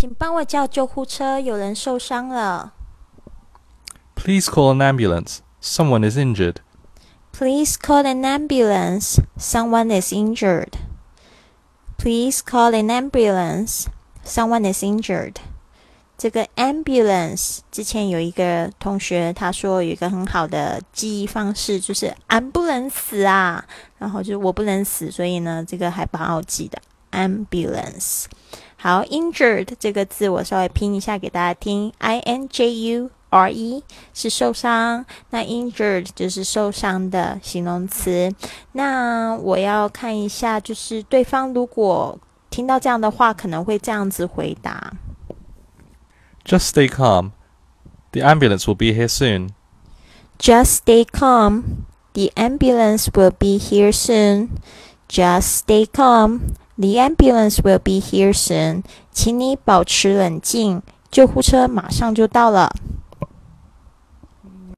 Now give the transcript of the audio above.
请帮我叫救护车，有人受伤了。Please call an ambulance. Someone is injured. Please call an ambulance. Someone is injured. Please call an ambulance. Someone is injured. 这个 ambulance 之前有一个同学他说有一个很好的记忆方式，就是俺不能死啊，然后就是我不能死，所以呢这个还蛮好记的 ambulance。好，injured 这个字我稍微拼一下给大家听，i n j u r e 是受伤，那 injured 就是受伤的形容词。那我要看一下，就是对方如果听到这样的话，可能会这样子回答。 Just stay calm. The ambulance will be here soon. Just stay calm. The ambulance will be here soon. Just stay calm. The ambulance will be here soon. 请你保持冷静，救护车马上就到了。